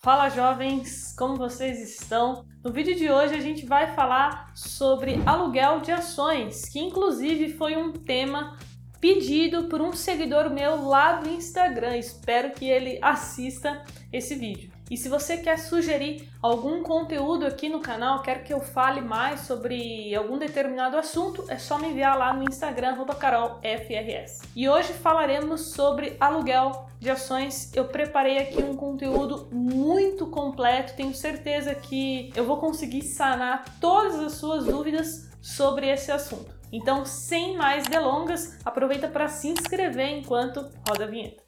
Fala jovens, como vocês estão? No vídeo de hoje a gente vai falar sobre aluguel de ações, que inclusive foi um tema pedido por um seguidor meu lá do Instagram. Espero que ele assista esse vídeo. E se você quer sugerir algum conteúdo aqui no canal, quer que eu fale mais sobre algum determinado assunto, é só me enviar lá no Instagram, carolfrs. E hoje falaremos sobre aluguel de ações. Eu preparei aqui um conteúdo muito completo, tenho certeza que eu vou conseguir sanar todas as suas dúvidas sobre esse assunto. Então, sem mais delongas, aproveita para se inscrever enquanto roda a vinheta.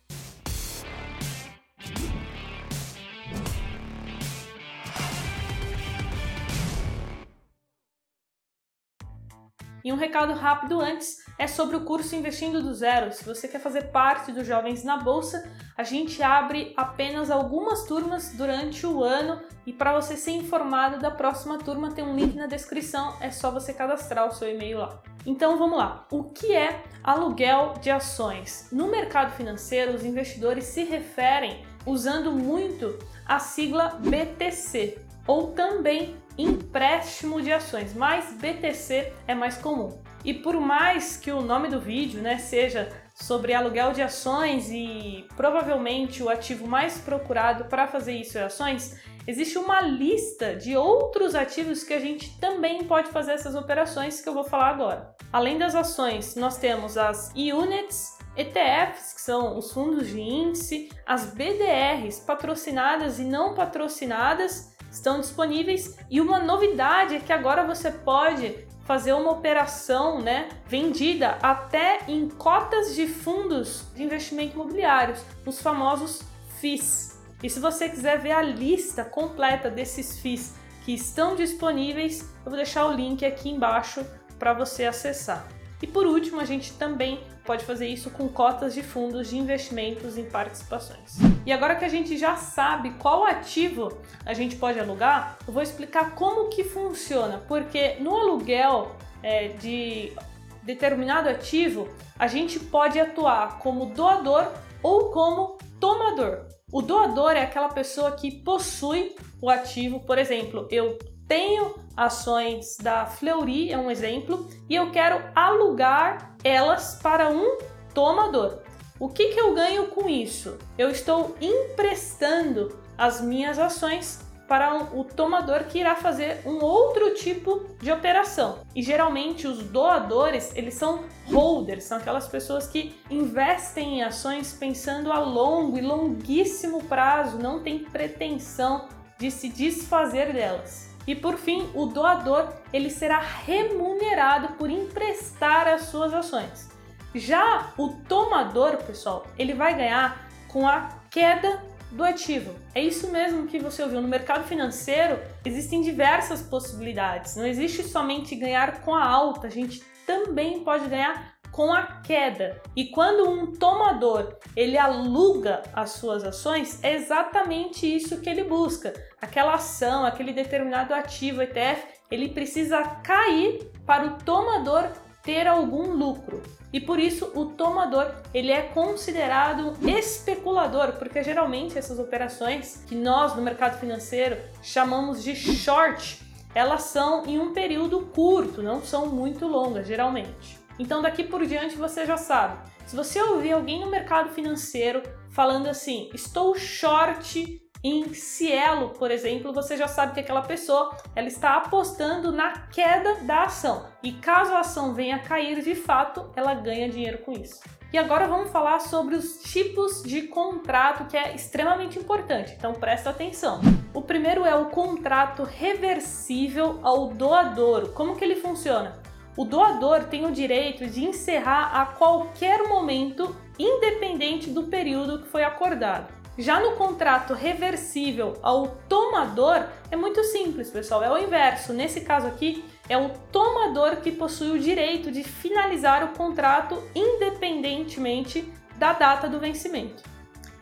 E um recado rápido antes é sobre o curso Investindo do Zero. Se você quer fazer parte dos Jovens na Bolsa, a gente abre apenas algumas turmas durante o ano e para você ser informado da próxima turma tem um link na descrição, é só você cadastrar o seu e-mail lá. Então vamos lá. O que é aluguel de ações? No mercado financeiro, os investidores se referem usando muito a sigla BTC ou também empréstimo de ações, mas BTC é mais comum. E por mais que o nome do vídeo né, seja sobre aluguel de ações e provavelmente o ativo mais procurado para fazer isso é ações, existe uma lista de outros ativos que a gente também pode fazer essas operações que eu vou falar agora. Além das ações, nós temos as units, ETFs, que são os fundos de índice, as BDRs, patrocinadas e não patrocinadas, estão disponíveis e uma novidade é que agora você pode fazer uma operação, né, vendida até em cotas de fundos de investimento imobiliários, os famosos FIIs. E se você quiser ver a lista completa desses FIIs que estão disponíveis, eu vou deixar o link aqui embaixo para você acessar. E por último, a gente também pode fazer isso com cotas de fundos de investimentos em participações. E agora que a gente já sabe qual ativo a gente pode alugar, eu vou explicar como que funciona, porque no aluguel é, de determinado ativo, a gente pode atuar como doador ou como tomador. O doador é aquela pessoa que possui o ativo, por exemplo, eu tenho ações da Fleury, é um exemplo, e eu quero alugar elas para um tomador. O que, que eu ganho com isso? Eu estou emprestando as minhas ações para o tomador que irá fazer um outro tipo de operação. E geralmente os doadores, eles são holders, são aquelas pessoas que investem em ações pensando a longo e longuíssimo prazo, não tem pretensão de se desfazer delas. E por fim, o doador ele será remunerado por emprestar as suas ações. Já o tomador, pessoal, ele vai ganhar com a queda do ativo. É isso mesmo que você ouviu. No mercado financeiro existem diversas possibilidades. Não existe somente ganhar com a alta, a gente também pode ganhar com a queda. E quando um tomador ele aluga as suas ações, é exatamente isso que ele busca. Aquela ação, aquele determinado ativo ETF, ele precisa cair para o tomador ter algum lucro. E por isso o tomador ele é considerado especulador, porque geralmente essas operações que nós no mercado financeiro chamamos de short, elas são em um período curto, não são muito longas geralmente. Então daqui por diante você já sabe. Se você ouvir alguém no mercado financeiro falando assim, estou short em Cielo, por exemplo, você já sabe que aquela pessoa ela está apostando na queda da ação. E caso a ação venha a cair de fato, ela ganha dinheiro com isso. E agora vamos falar sobre os tipos de contrato que é extremamente importante, então presta atenção. O primeiro é o contrato reversível ao doador. Como que ele funciona? o doador tem o direito de encerrar a qualquer momento, independente do período que foi acordado. Já no contrato reversível ao tomador, é muito simples, pessoal, é o inverso. Nesse caso aqui, é o tomador que possui o direito de finalizar o contrato independentemente da data do vencimento.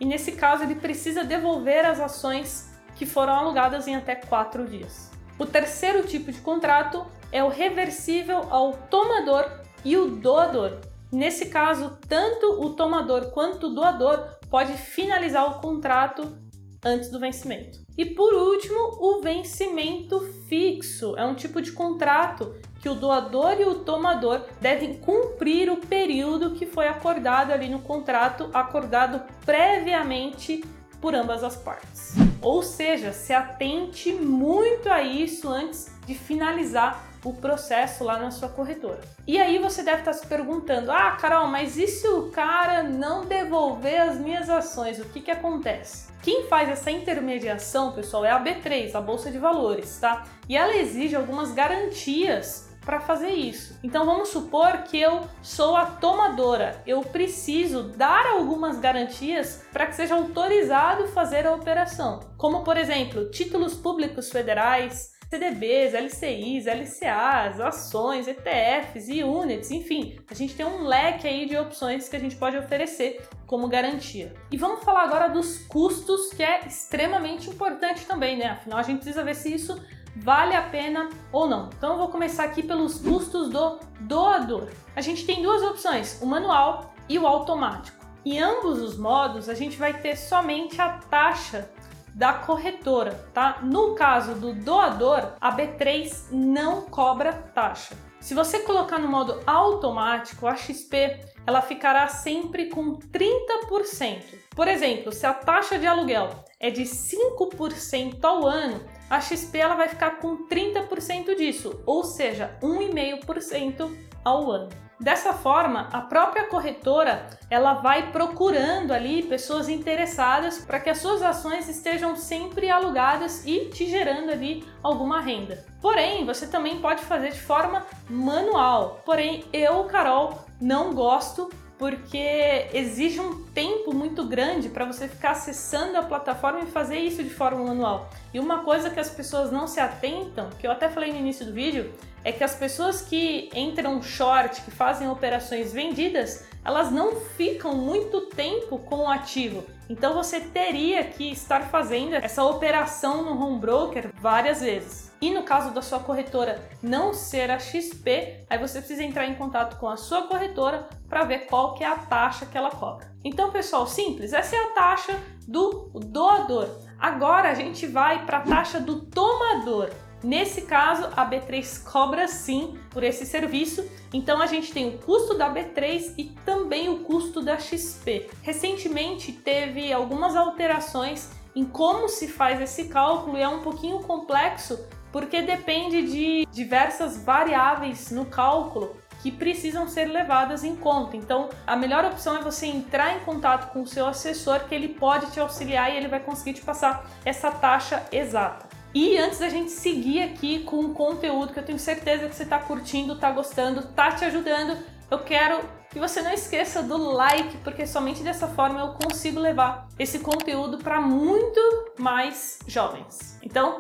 E nesse caso, ele precisa devolver as ações que foram alugadas em até quatro dias. O terceiro tipo de contrato é o reversível ao tomador e o doador. Nesse caso, tanto o tomador quanto o doador pode finalizar o contrato antes do vencimento. E por último, o vencimento fixo é um tipo de contrato que o doador e o tomador devem cumprir o período que foi acordado ali no contrato, acordado previamente por ambas as partes. Ou seja, se atente muito a isso antes de finalizar o processo lá na sua corretora. E aí você deve estar se perguntando: ah, Carol, mas e se o cara não devolver as minhas ações? O que, que acontece? Quem faz essa intermediação, pessoal, é a B3, a Bolsa de Valores, tá? E ela exige algumas garantias para fazer isso. Então vamos supor que eu sou a tomadora, eu preciso dar algumas garantias para que seja autorizado fazer a operação, como por exemplo, títulos públicos federais, CDBs, LCIs, LCAs, ações, ETFs e units, enfim, a gente tem um leque aí de opções que a gente pode oferecer como garantia. E vamos falar agora dos custos, que é extremamente importante também, né? Afinal, a gente precisa ver se isso vale a pena ou não. Então eu vou começar aqui pelos custos do doador. A gente tem duas opções, o manual e o automático. Em ambos os modos, a gente vai ter somente a taxa da corretora, tá? No caso do doador, a B3 não cobra taxa. Se você colocar no modo automático, a XP ela ficará sempre com 30%. Por exemplo, se a taxa de aluguel é de 5% ao ano, a XP ela vai ficar com 30% disso, ou seja, 1,5% ao ano. Dessa forma, a própria corretora ela vai procurando ali pessoas interessadas para que as suas ações estejam sempre alugadas e te gerando ali alguma renda. Porém, você também pode fazer de forma manual. Porém, eu, Carol, não gosto porque exige um tempo muito grande para você ficar acessando a plataforma e fazer isso de forma manual. E uma coisa que as pessoas não se atentam, que eu até falei no início do vídeo, é que as pessoas que entram short, que fazem operações vendidas, elas não ficam muito tempo com o ativo. Então você teria que estar fazendo essa operação no home broker várias vezes. E no caso da sua corretora não ser a XP, aí você precisa entrar em contato com a sua corretora para ver qual que é a taxa que ela cobra. Então, pessoal, simples, essa é a taxa do doador. Agora a gente vai para a taxa do tomador. Nesse caso, a B3 cobra sim por esse serviço, então a gente tem o custo da B3 e também o custo da XP. Recentemente teve algumas alterações em como se faz esse cálculo e é um pouquinho complexo porque depende de diversas variáveis no cálculo que precisam ser levadas em conta. Então, a melhor opção é você entrar em contato com o seu assessor, que ele pode te auxiliar e ele vai conseguir te passar essa taxa exata. E antes da gente seguir aqui com o conteúdo que eu tenho certeza que você está curtindo, está gostando, está te ajudando, eu quero que você não esqueça do like, porque somente dessa forma eu consigo levar esse conteúdo para muito mais jovens. Então,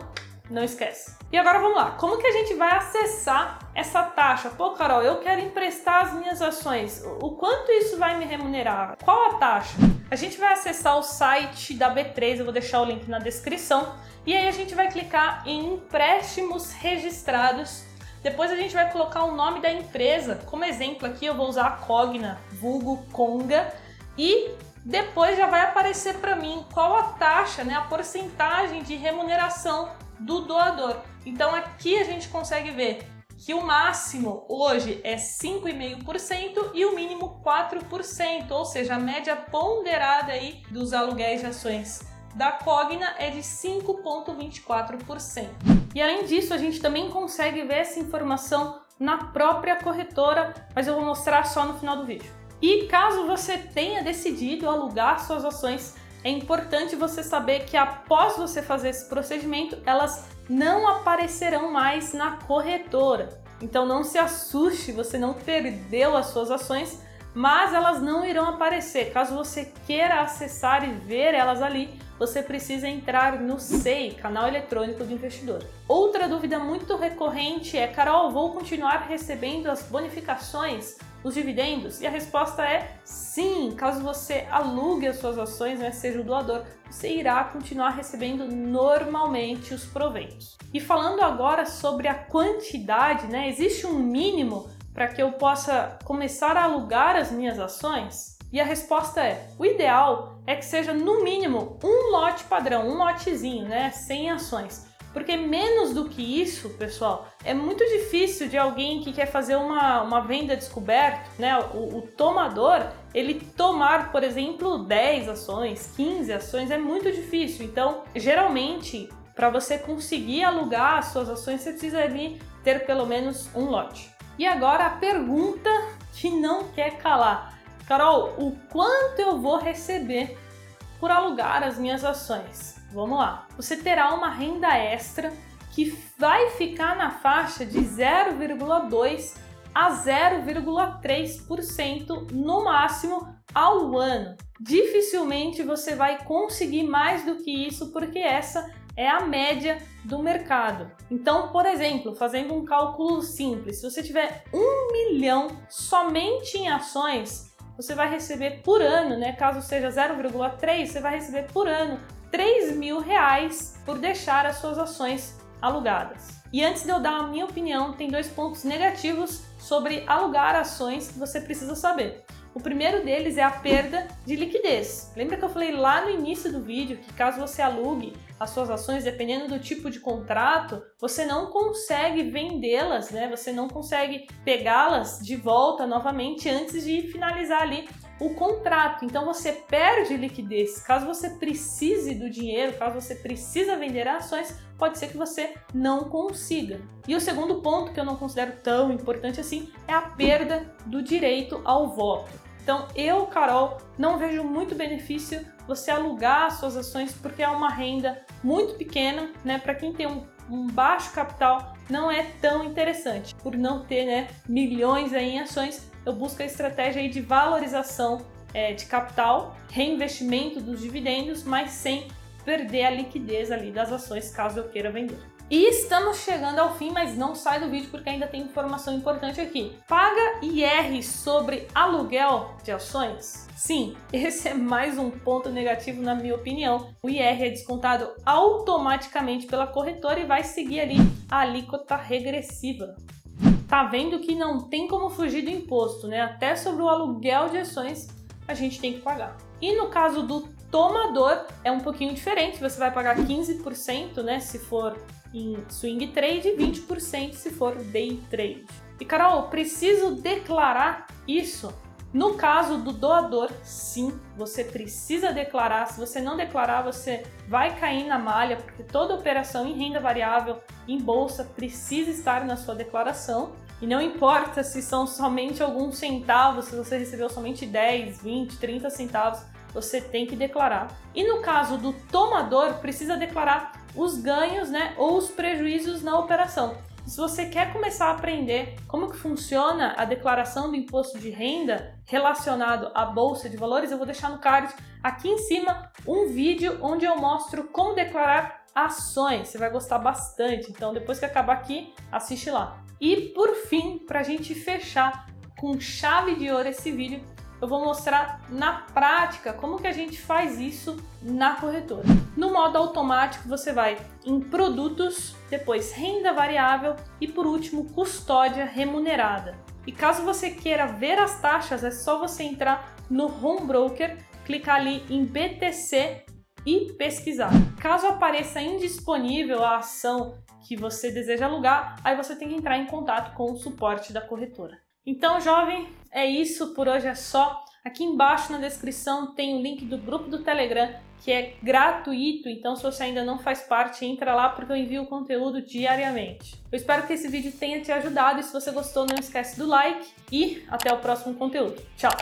não esquece. E agora vamos lá. Como que a gente vai acessar essa taxa? Pô, Carol, eu quero emprestar as minhas ações. O quanto isso vai me remunerar? Qual a taxa? A gente vai acessar o site da B3, eu vou deixar o link na descrição. E aí a gente vai clicar em empréstimos registrados. Depois a gente vai colocar o nome da empresa. Como exemplo aqui eu vou usar a Cogna, vulgo Conga. E depois já vai aparecer para mim qual a taxa, né, a porcentagem de remuneração do doador. Então aqui a gente consegue ver que o máximo hoje é 5,5% e o mínimo 4%, ou seja, a média ponderada aí dos aluguéis de ações da Cogna é de 5,24%. E além disso, a gente também consegue ver essa informação na própria corretora, mas eu vou mostrar só no final do vídeo. E caso você tenha decidido alugar suas ações é importante você saber que após você fazer esse procedimento, elas não aparecerão mais na corretora. Então não se assuste, você não perdeu as suas ações, mas elas não irão aparecer. Caso você queira acessar e ver elas ali, você precisa entrar no SEI, canal eletrônico do investidor. Outra dúvida muito recorrente é: Carol, vou continuar recebendo as bonificações? Os dividendos? E a resposta é sim. Caso você alugue as suas ações, né, seja o doador, você irá continuar recebendo normalmente os proventos. E falando agora sobre a quantidade, né, existe um mínimo para que eu possa começar a alugar as minhas ações? E a resposta é: o ideal é que seja no mínimo um lote padrão, um lotezinho, né? Sem ações. Porque menos do que isso, pessoal, é muito difícil de alguém que quer fazer uma, uma venda descoberto, né? O, o tomador, ele tomar, por exemplo, 10 ações, 15 ações, é muito difícil. Então, geralmente, para você conseguir alugar as suas ações, você precisa ali ter pelo menos um lote. E agora a pergunta que não quer calar. Carol, o quanto eu vou receber por alugar as minhas ações? Vamos lá. Você terá uma renda extra que vai ficar na faixa de 0,2 a 0,3% no máximo ao ano. Dificilmente você vai conseguir mais do que isso, porque essa é a média do mercado. Então, por exemplo, fazendo um cálculo simples, se você tiver um milhão somente em ações, você vai receber por ano, né? Caso seja 0,3, você vai receber por ano 3 mil reais por deixar as suas ações alugadas. E antes de eu dar a minha opinião, tem dois pontos negativos sobre alugar ações que você precisa saber. O primeiro deles é a perda de liquidez. Lembra que eu falei lá no início do vídeo que caso você alugue as suas ações, dependendo do tipo de contrato, você não consegue vendê-las, né? Você não consegue pegá-las de volta novamente antes de finalizar ali o contrato. Então você perde liquidez. Caso você precise do dinheiro, caso você precisa vender ações, pode ser que você não consiga. E o segundo ponto que eu não considero tão importante assim é a perda do direito ao voto. Então, eu, Carol, não vejo muito benefício você alugar suas ações porque é uma renda muito pequena, né? Para quem tem um, um, baixo capital, não é tão interessante. Por não ter né, milhões aí em ações, eu busco a estratégia aí de valorização é, de capital, reinvestimento dos dividendos, mas sem perder a liquidez ali das ações caso eu queira vender. E estamos chegando ao fim, mas não sai do vídeo porque ainda tem informação importante aqui. Paga IR sobre aluguel de ações? Sim, esse é mais um ponto negativo na minha opinião. O IR é descontado automaticamente pela corretora e vai seguir ali a alíquota regressiva. Tá vendo que não tem como fugir do imposto, né? Até sobre o aluguel de ações a gente tem que pagar. E no caso do tomador é um pouquinho diferente, você vai pagar 15%, né, se for em swing trade e 20% se for day trade. E Carol, preciso declarar isso? No caso do doador, sim, você precisa declarar. Se você não declarar, você vai cair na malha, porque toda operação em renda variável, em bolsa, precisa estar na sua declaração. E não importa se são somente alguns centavos, se você recebeu somente 10, 20, 30 centavos, você tem que declarar. E no caso do tomador, precisa declarar os ganhos né, ou os prejuízos na operação. Se você quer começar a aprender como que funciona a declaração do imposto de renda relacionado à bolsa de valores, eu vou deixar no card aqui em cima um vídeo onde eu mostro como declarar ações. Você vai gostar bastante. Então, depois que acabar aqui, assiste lá. E por fim, para a gente fechar com chave de ouro esse vídeo, eu vou mostrar na prática como que a gente faz isso na corretora. No modo automático, você vai em produtos, depois renda variável e por último custódia remunerada. E caso você queira ver as taxas, é só você entrar no Home Broker, clicar ali em BTC e pesquisar. Caso apareça indisponível a ação que você deseja alugar, aí você tem que entrar em contato com o suporte da corretora. Então, jovem, é isso por hoje é só. Aqui embaixo na descrição tem o link do grupo do Telegram, que é gratuito, então se você ainda não faz parte, entra lá porque eu envio conteúdo diariamente. Eu espero que esse vídeo tenha te ajudado e se você gostou, não esquece do like e até o próximo conteúdo. Tchau!